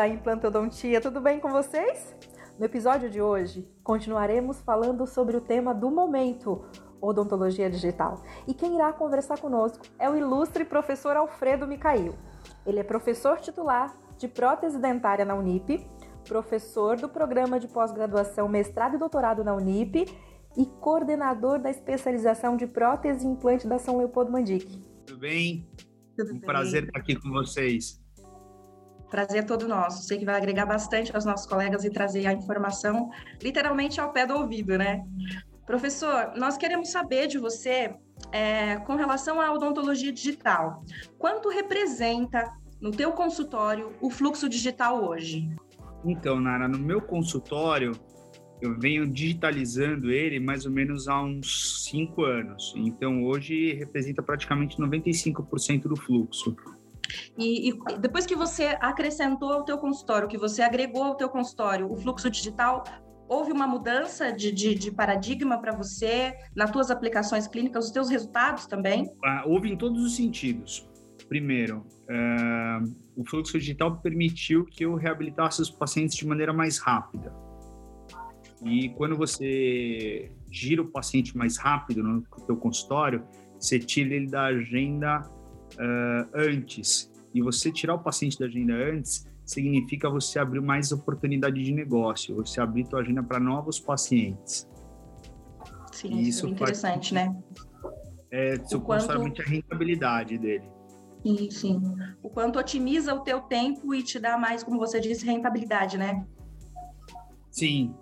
da implantodontia, tudo bem com vocês? No episódio de hoje, continuaremos falando sobre o tema do momento, odontologia digital. E quem irá conversar conosco é o ilustre professor Alfredo Micail. Ele é professor titular de prótese dentária na Unip, professor do programa de pós-graduação mestrado e doutorado na Unip e coordenador da especialização de prótese e implante da São Leopoldo Mandique. Tudo bem? Tudo um bem. prazer estar aqui com vocês. Prazer é todo nosso. Sei que vai agregar bastante aos nossos colegas e trazer a informação literalmente ao pé do ouvido, né? Professor, nós queremos saber de você é, com relação à odontologia digital. Quanto representa no teu consultório o fluxo digital hoje? Então, Nara, no meu consultório, eu venho digitalizando ele mais ou menos há uns cinco anos. Então, hoje representa praticamente 95% do fluxo. E, e, depois que você acrescentou ao teu consultório, que você agregou ao teu consultório o fluxo digital, houve uma mudança de, de, de paradigma para você nas tuas aplicações clínicas, os teus resultados também? Ah, houve em todos os sentidos. Primeiro, uh, o fluxo digital permitiu que eu reabilitasse os pacientes de maneira mais rápida. E quando você gira o paciente mais rápido no teu consultório, você tira ele da agenda uh, antes. E você tirar o paciente da agenda antes significa você abrir mais oportunidade de negócio, você abrir tua agenda para novos pacientes. Sim, e isso é interessante, faz, né? É, o quanto... a rentabilidade dele. Sim, sim. O quanto otimiza o teu tempo e te dá mais, como você disse, rentabilidade, né? Sim.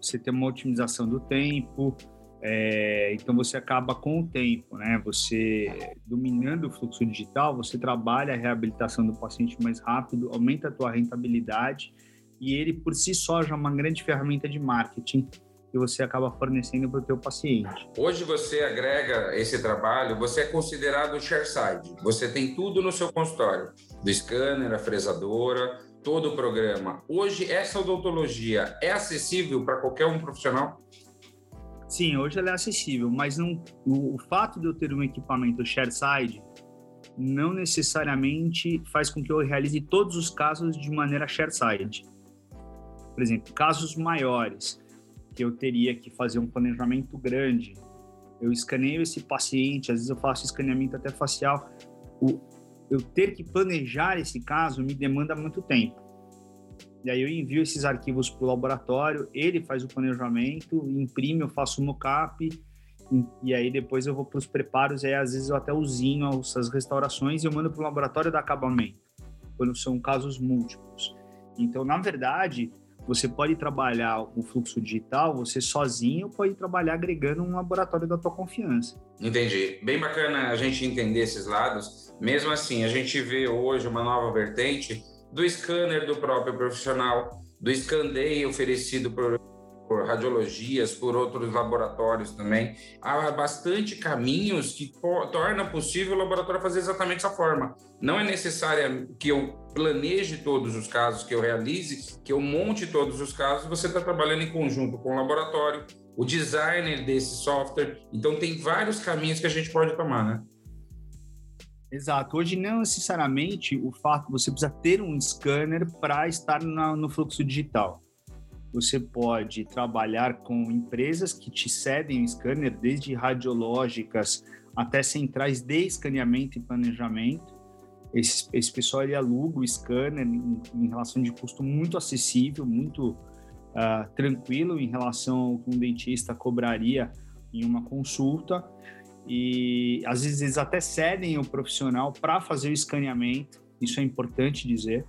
Você tem uma otimização do tempo, é, então você acaba com o tempo, né? Você dominando o fluxo digital, você trabalha a reabilitação do paciente mais rápido, aumenta a tua rentabilidade e ele por si só já é uma grande ferramenta de marketing que você acaba fornecendo para o teu paciente. Hoje você agrega esse trabalho, você é considerado chairside. Você tem tudo no seu consultório, do scanner, a fresadora, todo o programa. Hoje essa odontologia é acessível para qualquer um profissional? Sim, hoje ela é acessível, mas não, o, o fato de eu ter um equipamento chairside não necessariamente faz com que eu realize todos os casos de maneira chairside. Por exemplo, casos maiores que eu teria que fazer um planejamento grande. Eu escaneio esse paciente, às vezes eu faço escaneamento até facial. O, eu ter que planejar esse caso me demanda muito tempo. E aí eu envio esses arquivos para o laboratório, ele faz o planejamento, imprime, eu faço o mockup, e aí depois eu vou para os preparos, e aí às vezes eu até usinho essas restaurações e eu mando para o laboratório dar acabamento, quando são casos múltiplos. Então, na verdade, você pode trabalhar com fluxo digital, você sozinho pode trabalhar agregando um laboratório da tua confiança. Entendi. Bem bacana a gente entender esses lados. Mesmo assim, a gente vê hoje uma nova vertente do scanner do próprio profissional, do scan day oferecido por por radiologias, por outros laboratórios também. Há bastante caminhos que torna possível o laboratório fazer exatamente dessa forma. Não é necessário que eu planeje todos os casos, que eu realize, que eu monte todos os casos. Você está trabalhando em conjunto com o laboratório, o designer desse software. Então, tem vários caminhos que a gente pode tomar, né? Exato. Hoje, não necessariamente o fato você precisa ter um scanner para estar na, no fluxo digital você pode trabalhar com empresas que te cedem o scanner, desde radiológicas até centrais de escaneamento e planejamento. Esse, esse pessoal ele aluga o scanner em, em relação de custo muito acessível, muito uh, tranquilo em relação ao que um dentista cobraria em uma consulta. E às vezes eles até cedem o profissional para fazer o escaneamento, isso é importante dizer.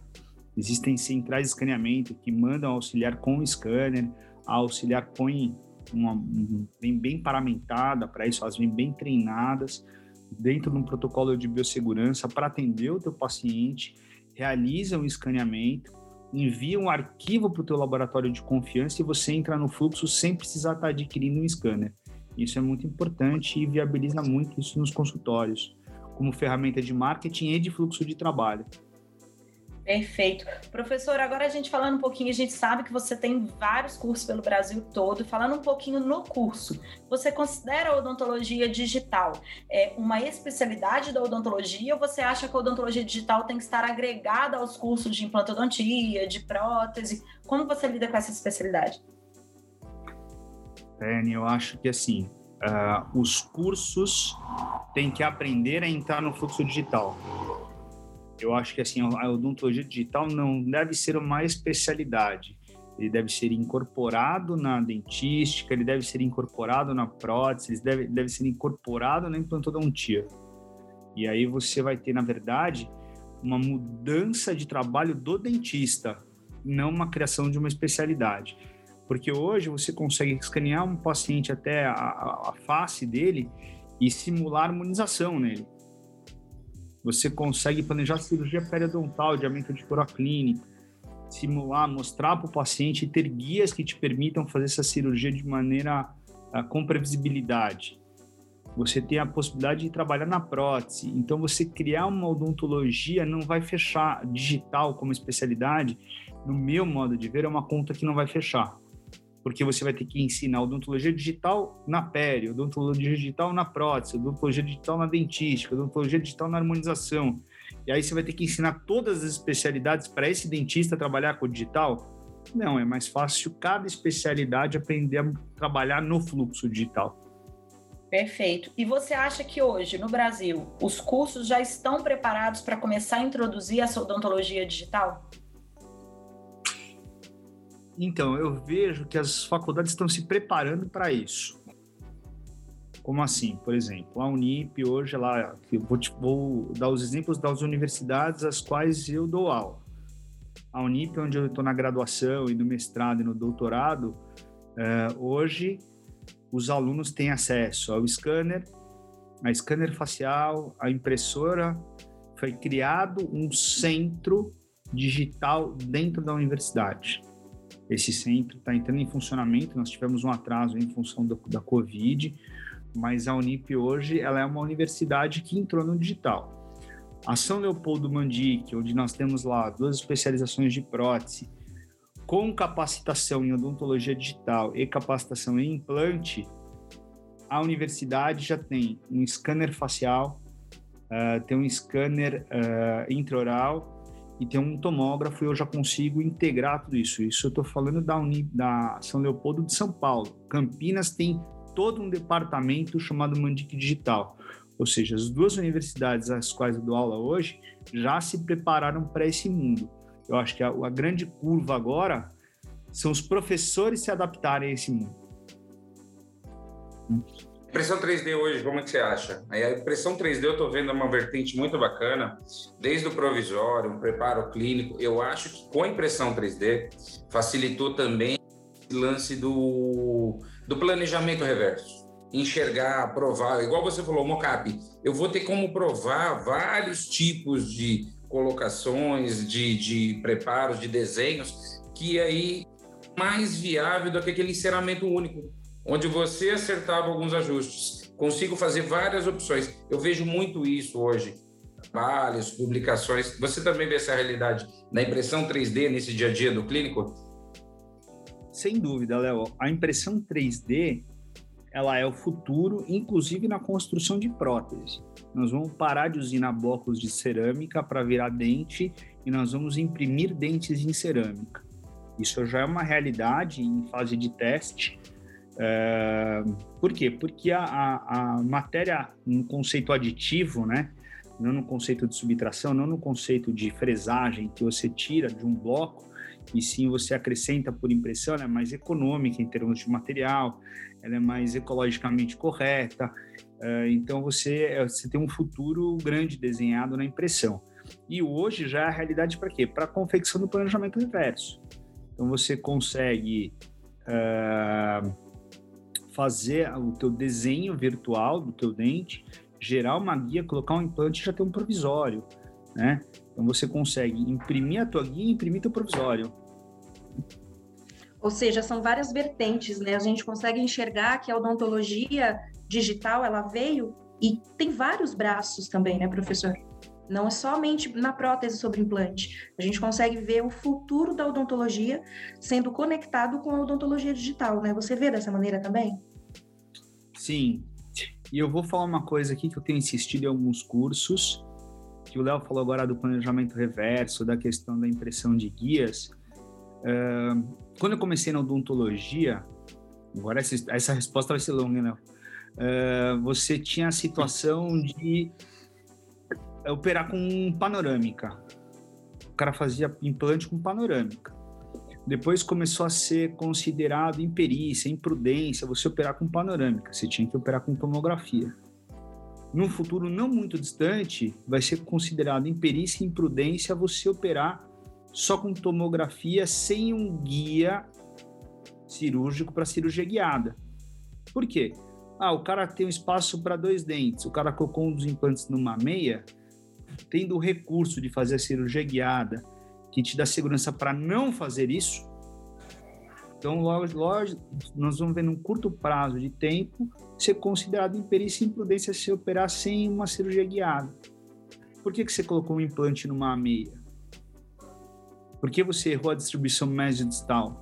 Existem centrais de escaneamento que mandam auxiliar com o scanner, a auxiliar põe uma, um, vem bem paramentada para isso, elas vêm bem treinadas dentro de um protocolo de biossegurança para atender o teu paciente, realizam o escaneamento, enviam um arquivo para o teu laboratório de confiança e você entra no fluxo sem precisar estar tá adquirindo um scanner. Isso é muito importante e viabiliza muito isso nos consultórios, como ferramenta de marketing e de fluxo de trabalho. Perfeito. Professor, agora a gente falando um pouquinho, a gente sabe que você tem vários cursos pelo Brasil todo. Falando um pouquinho no curso, você considera a odontologia digital é, uma especialidade da odontologia ou você acha que a odontologia digital tem que estar agregada aos cursos de implantodontia, de prótese? Como você lida com essa especialidade? Eu acho que assim, uh, os cursos têm que aprender a entrar no fluxo digital eu acho que assim a odontologia digital não deve ser uma especialidade. Ele deve ser incorporado na dentística, ele deve ser incorporado na prótese, ele deve, deve ser incorporado na implantodontia. E aí você vai ter, na verdade, uma mudança de trabalho do dentista, não uma criação de uma especialidade. Porque hoje você consegue escanear um paciente até a, a face dele e simular harmonização nele. Você consegue planejar cirurgia periodontal, de aumento de clínica, simular, mostrar para o paciente e ter guias que te permitam fazer essa cirurgia de maneira uh, com previsibilidade. Você tem a possibilidade de trabalhar na prótese. Então, você criar uma odontologia não vai fechar digital como especialidade. No meu modo de ver, é uma conta que não vai fechar porque você vai ter que ensinar odontologia digital na pele, odontologia digital na prótese, odontologia digital na dentística, odontologia digital na harmonização. E aí você vai ter que ensinar todas as especialidades para esse dentista trabalhar com o digital? Não, é mais fácil cada especialidade aprender a trabalhar no fluxo digital. Perfeito. E você acha que hoje, no Brasil, os cursos já estão preparados para começar a introduzir essa odontologia digital? Então, eu vejo que as faculdades estão se preparando para isso. Como assim? Por exemplo, a Unip hoje, lá, vou, vou dar os exemplos das universidades às quais eu dou aula. A Unip, onde eu estou na graduação e no mestrado e no doutorado, é, hoje os alunos têm acesso ao scanner, a scanner facial, a impressora. Foi criado um centro digital dentro da universidade. Esse centro está entrando em funcionamento, nós tivemos um atraso em função do, da Covid, mas a Unip hoje ela é uma universidade que entrou no digital. A São Leopoldo Mandic, onde nós temos lá duas especializações de prótese, com capacitação em odontologia digital e capacitação em implante, a universidade já tem um scanner facial, uh, tem um scanner uh, intraoral e tem um tomógrafo e eu já consigo integrar tudo isso. Isso eu estou falando da, Uni, da São Leopoldo de São Paulo. Campinas tem todo um departamento chamado Mandic Digital. Ou seja, as duas universidades às quais eu dou aula hoje já se prepararam para esse mundo. Eu acho que a, a grande curva agora são os professores se adaptarem a esse mundo. Impressão 3D hoje, como é que você acha? A impressão 3D eu estou vendo uma vertente muito bacana, desde o provisório, um preparo clínico. Eu acho que com a impressão 3D facilitou também o lance do, do planejamento reverso. Enxergar, provar, igual você falou, mocap. Eu vou ter como provar vários tipos de colocações, de, de preparos, de desenhos, que aí mais viável do que aquele encerramento único onde você acertava alguns ajustes. Consigo fazer várias opções. Eu vejo muito isso hoje. Trabalhos, publicações. Você também vê essa realidade na impressão 3D nesse dia a dia do clínico? Sem dúvida, Léo. A impressão 3D ela é o futuro, inclusive na construção de prótese. Nós vamos parar de usar blocos de cerâmica para virar dente e nós vamos imprimir dentes em cerâmica. Isso já é uma realidade em fase de teste é, por quê? Porque a, a, a, matéria no conceito aditivo, né? não no conceito de subtração, não no conceito de fresagem que você tira de um bloco, e sim você acrescenta por impressão, ela é mais econômica em termos de material, ela é mais ecologicamente correta, é, então você, é, você tem um futuro grande desenhado na impressão. E hoje já é a realidade para quê? Para a confecção do planejamento reverso. Então você consegue uh, fazer o teu desenho virtual do teu dente, gerar uma guia, colocar um implante e já ter um provisório, né? Então você consegue imprimir a tua guia e imprimir teu provisório. Ou seja, são várias vertentes, né? A gente consegue enxergar que a odontologia digital, ela veio e tem vários braços também, né, professor? não é somente na prótese sobre implante. A gente consegue ver o futuro da odontologia sendo conectado com a odontologia digital, né? Você vê dessa maneira também? Sim. E eu vou falar uma coisa aqui que eu tenho insistido em alguns cursos, que o Léo falou agora do planejamento reverso, da questão da impressão de guias. Uh, quando eu comecei na odontologia, agora essa, essa resposta vai ser longa, né? Uh, você tinha a situação de operar com panorâmica. O cara fazia implante com panorâmica. Depois começou a ser considerado imperícia, imprudência, você operar com panorâmica. Você tinha que operar com tomografia. Num futuro não muito distante, vai ser considerado imperícia e imprudência você operar só com tomografia sem um guia cirúrgico para cirurgia guiada. Por quê? Ah, o cara tem um espaço para dois dentes, o cara colocou um dos implantes numa meia, tendo o recurso de fazer a cirurgia guiada, que te dá segurança para não fazer isso. Então, logo, logo, nós vamos ver num curto prazo de tempo ser considerado imperícia e imprudência se operar sem uma cirurgia guiada. Por que, que você colocou um implante numa meia? Por que você errou a distribuição mesodistal?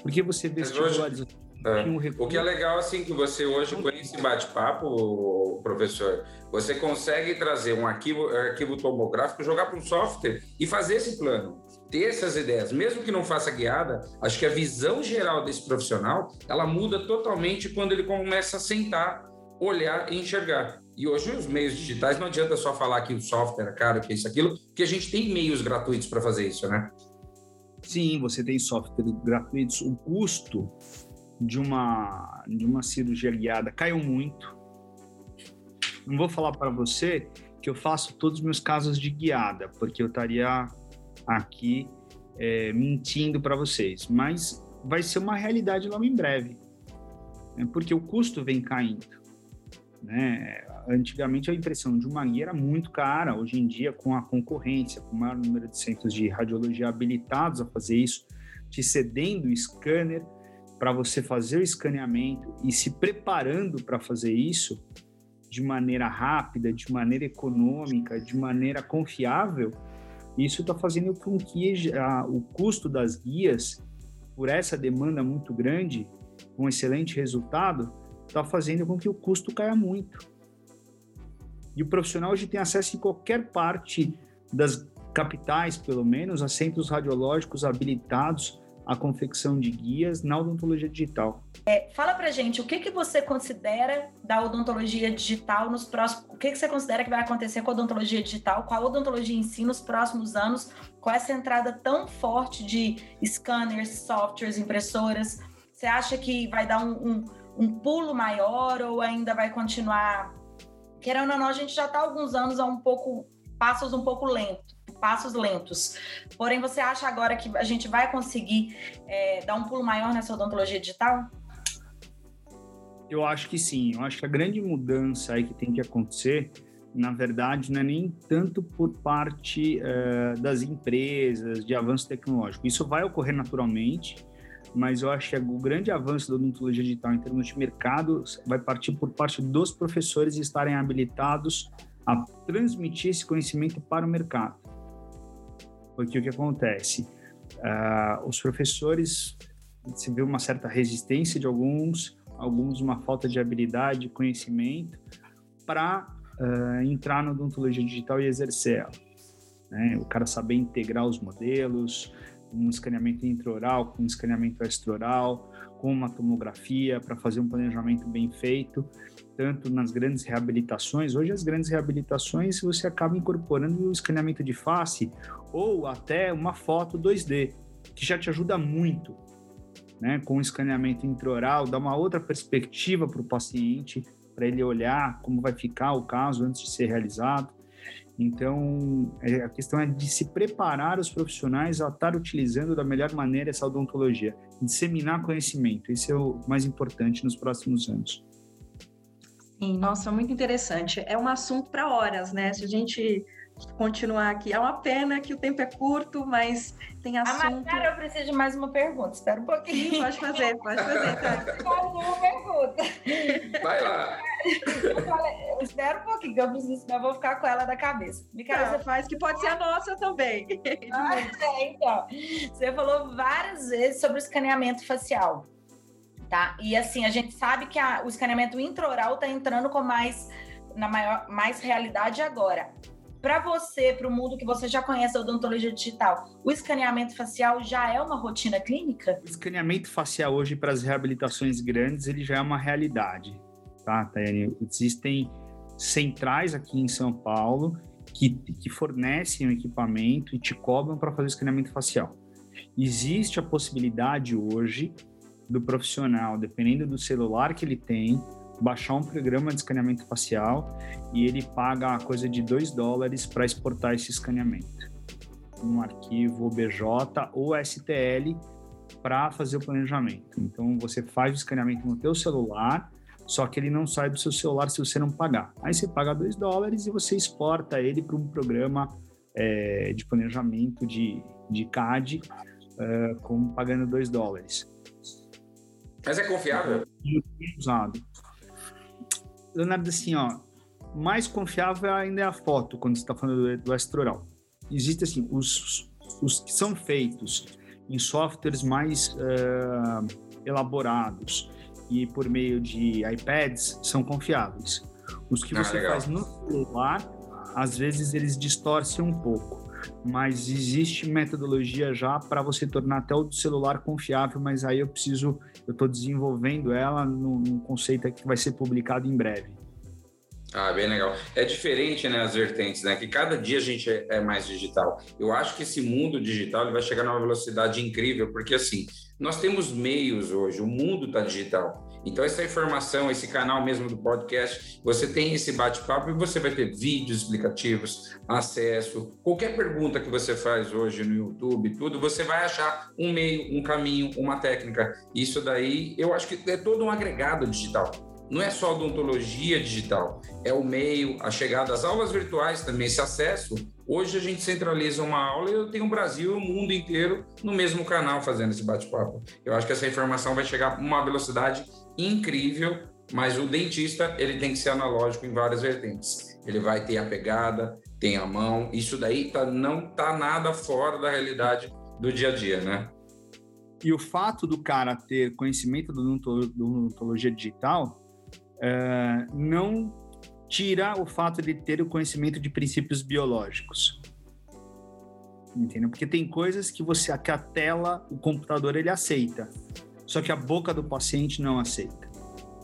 Por que você vestibularizou? É. O que é legal, assim, que você hoje, com esse bate-papo, professor, você consegue trazer um arquivo, arquivo tomográfico, jogar para um software e fazer esse plano, ter essas ideias. Mesmo que não faça guiada, acho que a visão geral desse profissional, ela muda totalmente quando ele começa a sentar, olhar e enxergar. E hoje os meios digitais não adianta só falar que o software é caro, que isso, aquilo, porque a gente tem meios gratuitos para fazer isso, né? Sim, você tem software gratuitos. O custo de uma, de uma cirurgia guiada caiu muito. Não vou falar para você que eu faço todos os meus casos de guiada, porque eu estaria aqui é, mentindo para vocês, mas vai ser uma realidade logo em breve, né? porque o custo vem caindo. Né? Antigamente a impressão de uma guia era muito cara, hoje em dia, com a concorrência, com o maior número de centros de radiologia habilitados a fazer isso, te cedendo o scanner, para você fazer o escaneamento e se preparando para fazer isso de maneira rápida, de maneira econômica, de maneira confiável, isso está fazendo com que a, o custo das guias, por essa demanda muito grande, um excelente resultado, está fazendo com que o custo caia muito. E o profissional hoje tem acesso em qualquer parte das capitais, pelo menos, a centros radiológicos habilitados a confecção de guias na odontologia digital. É, fala pra gente, o que, que você considera da odontologia digital nos próximos... O que, que você considera que vai acontecer com a odontologia digital, com a odontologia em si nos próximos anos, com essa entrada tão forte de scanners, softwares, impressoras? Você acha que vai dar um, um, um pulo maior ou ainda vai continuar... Querendo ou não, a gente já está alguns anos a um pouco... passos um pouco lentos passos lentos. Porém, você acha agora que a gente vai conseguir é, dar um pulo maior nessa odontologia digital? Eu acho que sim. Eu acho que a grande mudança aí que tem que acontecer, na verdade, não é nem tanto por parte uh, das empresas de avanço tecnológico. Isso vai ocorrer naturalmente, mas eu acho que o grande avanço da odontologia digital em termos de mercado vai partir por parte dos professores estarem habilitados a transmitir esse conhecimento para o mercado. Porque o que acontece? Uh, os professores, se vê uma certa resistência de alguns, alguns uma falta de habilidade, conhecimento, para uh, entrar na odontologia digital e exercer ela. Né? O cara saber integrar os modelos, um escaneamento intraoral com um escaneamento extraoral, com uma tomografia para fazer um planejamento bem feito tanto nas grandes reabilitações. Hoje, as grandes reabilitações você acaba incorporando o escaneamento de face ou até uma foto 2D, que já te ajuda muito, né? Com o escaneamento intraoral, dá uma outra perspectiva para o paciente, para ele olhar como vai ficar o caso antes de ser realizado. Então, é, a questão é de se preparar os profissionais a estar utilizando da melhor maneira essa odontologia, disseminar conhecimento. Isso é o mais importante nos próximos anos. Sim, nossa, muito interessante. É um assunto para horas, né? Se a gente continuar aqui. É uma pena que o tempo é curto, mas tem assunto. Ah, mas, eu preciso de mais uma pergunta. Espera um pouquinho. Sim, pode fazer, pode fazer. Tá? Mais uma pergunta. Vai lá. Eu, falei, eu espero um pouquinho, que eu preciso, eu vou ficar com ela na cabeça. Micaela, você faz que pode ser a nossa também. Ah, é, então. Você falou várias vezes sobre o escaneamento facial. Tá? E assim, a gente sabe que a, o escaneamento intraoral está entrando com mais na maior mais realidade agora para você, para o mundo que você já conhece a odontologia digital, o escaneamento facial já é uma rotina clínica? O escaneamento facial hoje para as reabilitações grandes, ele já é uma realidade, tá, Tânia? Existem centrais aqui em São Paulo que, que fornecem o equipamento e te cobram para fazer o escaneamento facial. Existe a possibilidade hoje do profissional, dependendo do celular que ele tem, baixar um programa de escaneamento facial e ele paga a coisa de 2 dólares para exportar esse escaneamento. Um arquivo OBJ ou STL para fazer o planejamento. Então você faz o escaneamento no teu celular, só que ele não sai do seu celular se você não pagar. Aí você paga 2 dólares e você exporta ele para um programa é, de planejamento de, de CAD é, com, pagando 2 dólares. Mas é confiável? Usado. Leonardo, assim, ó, mais confiável ainda é a foto quando você está falando do, do extra-oral. Existem, assim, os, os que são feitos em softwares mais uh, elaborados e por meio de iPads são confiáveis. Os que ah, você legal. faz no celular, às vezes eles distorcem um pouco, mas existe metodologia já para você tornar até o celular confiável, mas aí eu preciso, eu estou desenvolvendo ela num, num conceito que vai ser publicado em breve. Ah, bem legal. É diferente, né, as vertentes, né? Que cada dia a gente é, é mais digital. Eu acho que esse mundo digital vai chegar numa velocidade incrível, porque assim, nós temos meios hoje, o mundo está digital. Então, essa informação, esse canal mesmo do podcast, você tem esse bate-papo e você vai ter vídeos explicativos, acesso. Qualquer pergunta que você faz hoje no YouTube, tudo, você vai achar um meio, um caminho, uma técnica. Isso daí, eu acho que é todo um agregado digital não é só odontologia digital, é o meio, a chegada das aulas virtuais também, esse acesso. Hoje a gente centraliza uma aula e eu tenho o Brasil e o mundo inteiro no mesmo canal fazendo esse bate-papo. Eu acho que essa informação vai chegar a uma velocidade incrível, mas o dentista ele tem que ser analógico em várias vertentes. Ele vai ter a pegada, tem a mão, isso daí tá, não tá nada fora da realidade do dia a dia, né? E o fato do cara ter conhecimento do odontologia digital é, não tira o fato de ter o conhecimento de princípios biológicos. Entendeu? Porque tem coisas que você que a tela, o computador ele aceita, só que a boca do paciente não aceita.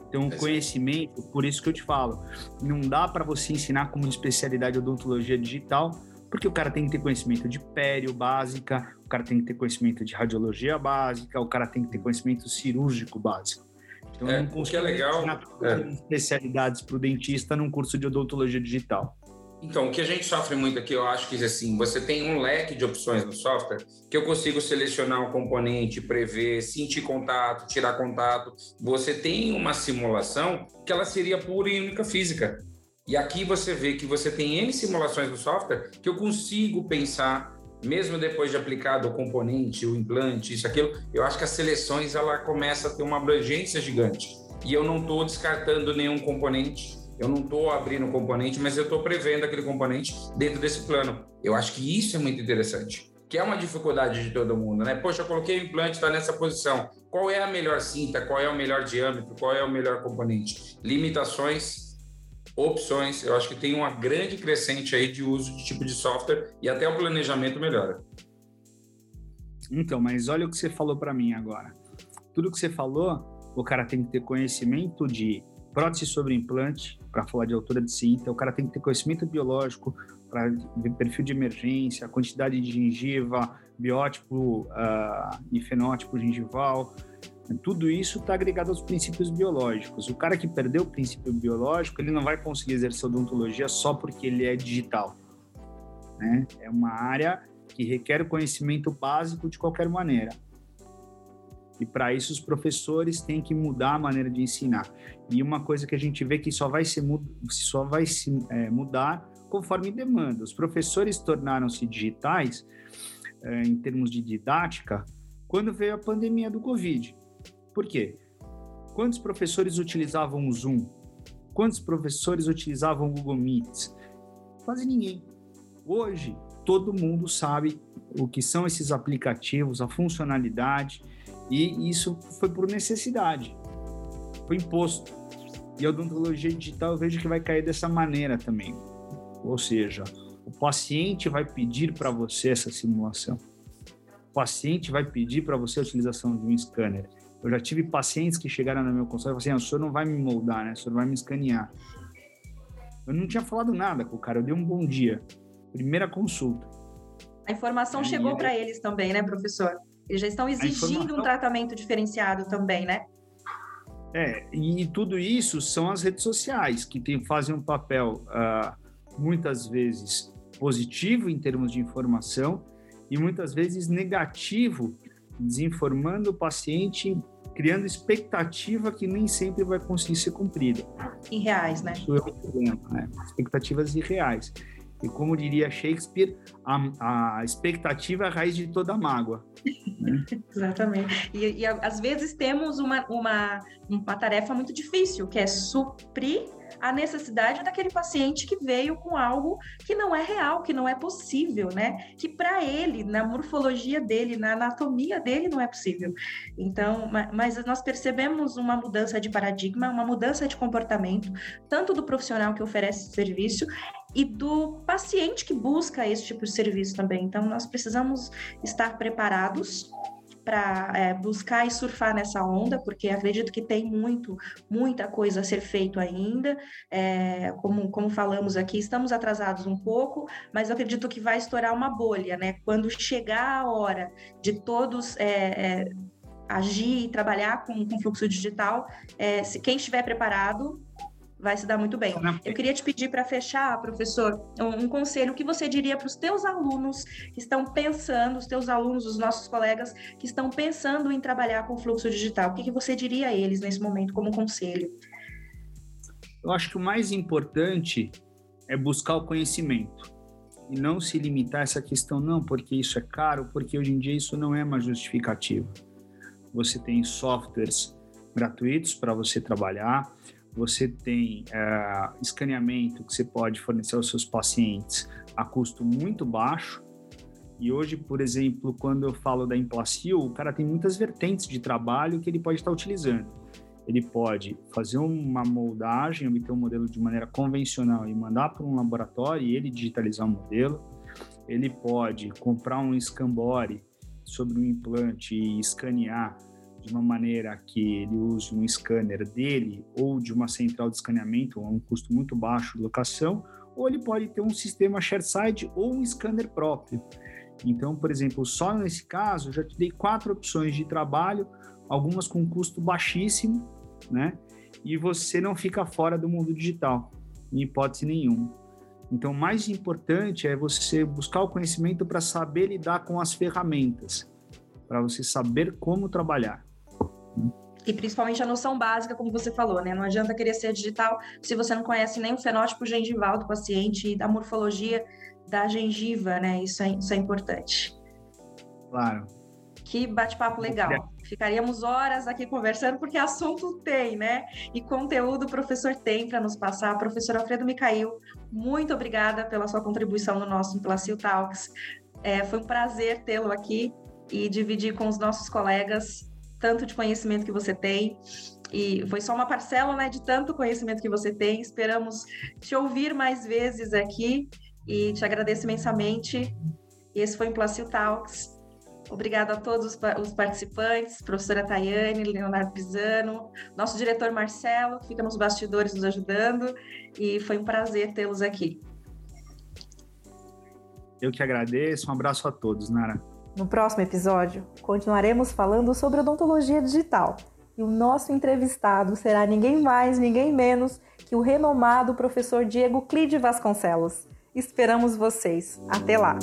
Então, o conhecimento, por isso que eu te falo, não dá para você ensinar como especialidade odontologia digital, porque o cara tem que ter conhecimento de pério básica, o cara tem que ter conhecimento de radiologia básica, o cara tem que ter conhecimento cirúrgico básico. Então, é, o que é legal. É. especialidades para o dentista num curso de odontologia digital. Então, o que a gente sofre muito aqui, eu acho que assim, você tem um leque de opções no software que eu consigo selecionar um componente, prever, sentir contato, tirar contato. Você tem uma simulação que ela seria pura e única física. E aqui você vê que você tem N simulações no software que eu consigo pensar mesmo depois de aplicado o componente, o implante, isso, aquilo, eu acho que as seleções ela começa a ter uma abrangência gigante. E eu não estou descartando nenhum componente, eu não estou abrindo componente, mas eu estou prevendo aquele componente dentro desse plano. Eu acho que isso é muito interessante, que é uma dificuldade de todo mundo, né? Poxa, eu coloquei o implante, está nessa posição. Qual é a melhor cinta? Qual é o melhor diâmetro? Qual é o melhor componente? Limitações opções. Eu acho que tem uma grande crescente aí de uso de tipo de software e até o planejamento melhora. Então, mas olha o que você falou para mim agora. Tudo que você falou, o cara tem que ter conhecimento de prótese sobre implante, para falar de altura de cinta, o cara tem que ter conhecimento biológico para perfil de emergência, quantidade de gengiva, biótipo uh, e fenótipo gengival, tudo isso está agregado aos princípios biológicos. O cara que perdeu o princípio biológico, ele não vai conseguir exercer odontologia só porque ele é digital. Né? É uma área que requer conhecimento básico de qualquer maneira. E para isso os professores têm que mudar a maneira de ensinar. E uma coisa que a gente vê que só vai se, só vai se é, mudar conforme demanda. Os professores tornaram-se digitais é, em termos de didática quando veio a pandemia do Covid. Por quê? Quantos professores utilizavam o Zoom Quantos professores utilizavam o Google Meets? Quase ninguém. Hoje, todo mundo sabe o que são esses aplicativos, a funcionalidade, e isso foi por necessidade, foi imposto. E a odontologia digital eu vejo que vai cair dessa maneira também. Ou seja, o paciente vai pedir para você essa simulação. O paciente vai pedir para você a utilização de um scanner. Eu já tive pacientes que chegaram no meu consultório e falaram assim: ah, o senhor não vai me moldar, né? O senhor vai me escanear. Eu não tinha falado nada com o cara, eu dei um bom dia. Primeira consulta. A informação chegou para eles também, né, professor? Eles já estão exigindo informação... um tratamento diferenciado também, né? É, e tudo isso são as redes sociais, que tem, fazem um papel uh, muitas vezes positivo em termos de informação e muitas vezes negativo, desinformando o paciente, criando expectativa que nem sempre vai conseguir ser cumprida. Irreais, né? Isso é um problema, né? Expectativas irreais. E como diria Shakespeare, a, a expectativa é a raiz de toda mágoa. Né? Exatamente. E, e, às vezes temos uma, uma, uma tarefa muito difícil, que é suprir a necessidade daquele paciente que veio com algo que não é real, que não é possível, né? Que para ele, na morfologia dele, na anatomia dele, não é possível. Então, mas nós percebemos uma mudança de paradigma, uma mudança de comportamento, tanto do profissional que oferece serviço e do paciente que busca esse tipo de serviço também. Então, nós precisamos estar preparados para é, buscar e surfar nessa onda, porque acredito que tem muito, muita coisa a ser feito ainda. É, como, como falamos aqui, estamos atrasados um pouco, mas eu acredito que vai estourar uma bolha, né? Quando chegar a hora de todos é, é agir e trabalhar com, com fluxo digital, é, se quem estiver preparado vai se dar muito bem. Eu queria te pedir para fechar, professor, um, um conselho que você diria para os teus alunos que estão pensando, os teus alunos, os nossos colegas que estão pensando em trabalhar com fluxo digital. O que, que você diria a eles nesse momento como conselho? Eu acho que o mais importante é buscar o conhecimento e não se limitar a essa questão, não, porque isso é caro, porque hoje em dia isso não é uma justificativa. Você tem softwares gratuitos para você trabalhar, você tem é, escaneamento que você pode fornecer aos seus pacientes a custo muito baixo. E hoje, por exemplo, quando eu falo da Implacil, o cara tem muitas vertentes de trabalho que ele pode estar utilizando. Ele pode fazer uma moldagem, obter um modelo de maneira convencional e mandar para um laboratório e ele digitalizar o modelo. Ele pode comprar um Scambori sobre um implante e escanear de uma maneira que ele use um scanner dele ou de uma central de escaneamento a um custo muito baixo de locação, ou ele pode ter um sistema ShareSide ou um scanner próprio. Então, por exemplo, só nesse caso, já te dei quatro opções de trabalho, algumas com custo baixíssimo, né? E você não fica fora do mundo digital, em hipótese nenhuma. Então, mais importante é você buscar o conhecimento para saber lidar com as ferramentas, para você saber como trabalhar. E principalmente a noção básica, como você falou, né? Não adianta querer ser digital se você não conhece nem o fenótipo gengival do paciente e da morfologia da gengiva, né? Isso é, isso é importante. Claro. Que bate-papo legal. Ficaríamos horas aqui conversando, porque assunto tem, né? E conteúdo o professor tem para nos passar. Professor Alfredo Micail, muito obrigada pela sua contribuição no nosso Implacil Talks. É, foi um prazer tê-lo aqui e dividir com os nossos colegas tanto de conhecimento que você tem. E foi só uma parcela né, de tanto conhecimento que você tem. Esperamos te ouvir mais vezes aqui e te agradeço imensamente. Esse foi o Placil Talks. Obrigado a todos os participantes, professora Tayane, Leonardo Pisano, nosso diretor Marcelo, que fica nos bastidores nos ajudando, e foi um prazer tê-los aqui. Eu que agradeço, um abraço a todos, Nara. No próximo episódio, continuaremos falando sobre odontologia digital. E o nosso entrevistado será ninguém mais, ninguém menos que o renomado professor Diego Clide Vasconcelos. Esperamos vocês. Até lá!